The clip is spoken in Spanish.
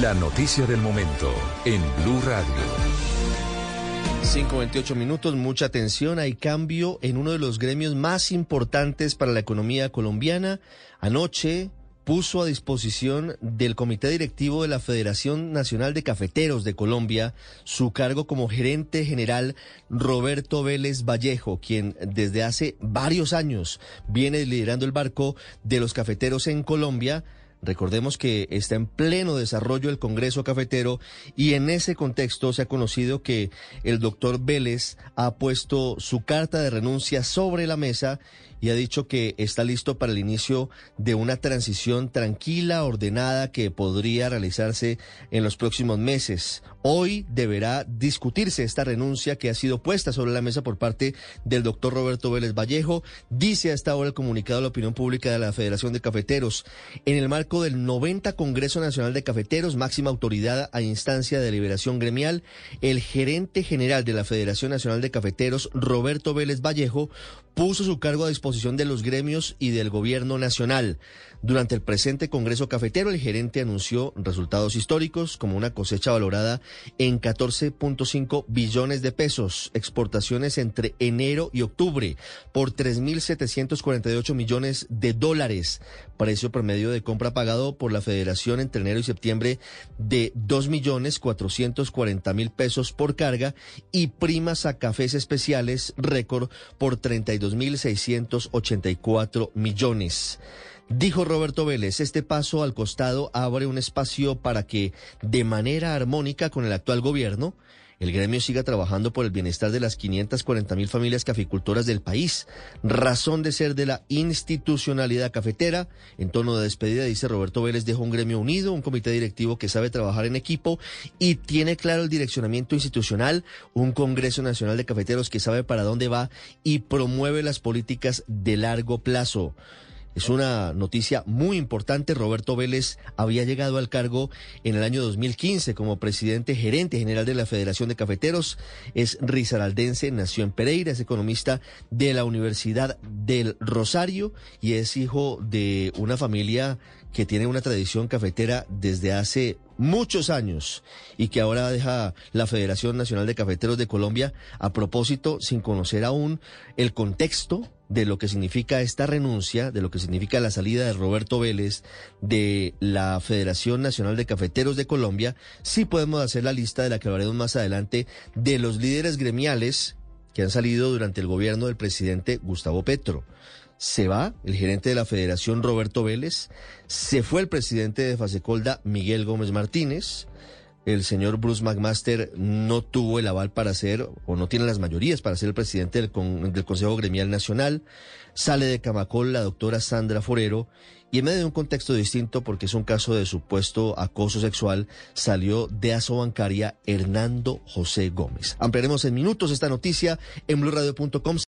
La noticia del momento en Blue Radio. 5.28 minutos, mucha atención. Hay cambio en uno de los gremios más importantes para la economía colombiana. Anoche puso a disposición del Comité Directivo de la Federación Nacional de Cafeteros de Colombia su cargo como gerente general Roberto Vélez Vallejo, quien desde hace varios años viene liderando el barco de los cafeteros en Colombia. Recordemos que está en pleno desarrollo el Congreso Cafetero y en ese contexto se ha conocido que el doctor Vélez ha puesto su carta de renuncia sobre la mesa y ha dicho que está listo para el inicio de una transición tranquila, ordenada, que podría realizarse en los próximos meses. Hoy deberá discutirse esta renuncia que ha sido puesta sobre la mesa por parte del doctor Roberto Vélez Vallejo. Dice a esta hora el comunicado de la opinión pública de la Federación de Cafeteros. En el marco del 90 Congreso Nacional de Cafeteros, máxima autoridad a instancia de liberación gremial, el gerente general de la Federación Nacional de Cafeteros, Roberto Vélez Vallejo, puso su cargo a disposición de los gremios y del gobierno nacional. Durante el presente Congreso Cafetero, el gerente anunció resultados históricos como una cosecha valorada en 14.5 billones de pesos, exportaciones entre enero y octubre por 3.748 millones de dólares, precio promedio de compra pagado por la Federación entre enero y septiembre de 2.440.000 pesos por carga y primas a cafés especiales récord por 32.684 millones. Dijo Roberto Vélez, este paso al costado abre un espacio para que, de manera armónica con el actual gobierno, el gremio siga trabajando por el bienestar de las 540 mil familias caficultoras del país. Razón de ser de la institucionalidad cafetera. En tono de despedida, dice Roberto Vélez, dejó un gremio unido, un comité directivo que sabe trabajar en equipo y tiene claro el direccionamiento institucional, un Congreso Nacional de Cafeteros que sabe para dónde va y promueve las políticas de largo plazo. Es una noticia muy importante. Roberto Vélez había llegado al cargo en el año 2015 como presidente gerente general de la Federación de Cafeteros. Es risaraldense, nació en Pereira, es economista de la Universidad del Rosario y es hijo de una familia que tiene una tradición cafetera desde hace muchos años y que ahora deja la Federación Nacional de Cafeteros de Colombia a propósito sin conocer aún el contexto de lo que significa esta renuncia, de lo que significa la salida de Roberto Vélez de la Federación Nacional de Cafeteros de Colombia, sí podemos hacer la lista de la que hablaremos más adelante de los líderes gremiales que han salido durante el gobierno del presidente Gustavo Petro. Se va el gerente de la federación Roberto Vélez, se fue el presidente de Fasecolda Miguel Gómez Martínez, el señor Bruce McMaster no tuvo el aval para ser, o no tiene las mayorías para ser el presidente del, del Consejo Gremial Nacional, sale de Camacol la doctora Sandra Forero, y en medio de un contexto distinto, porque es un caso de supuesto acoso sexual, salió de Asobancaria Hernando José Gómez. Ampliaremos en minutos esta noticia en blurradio.com.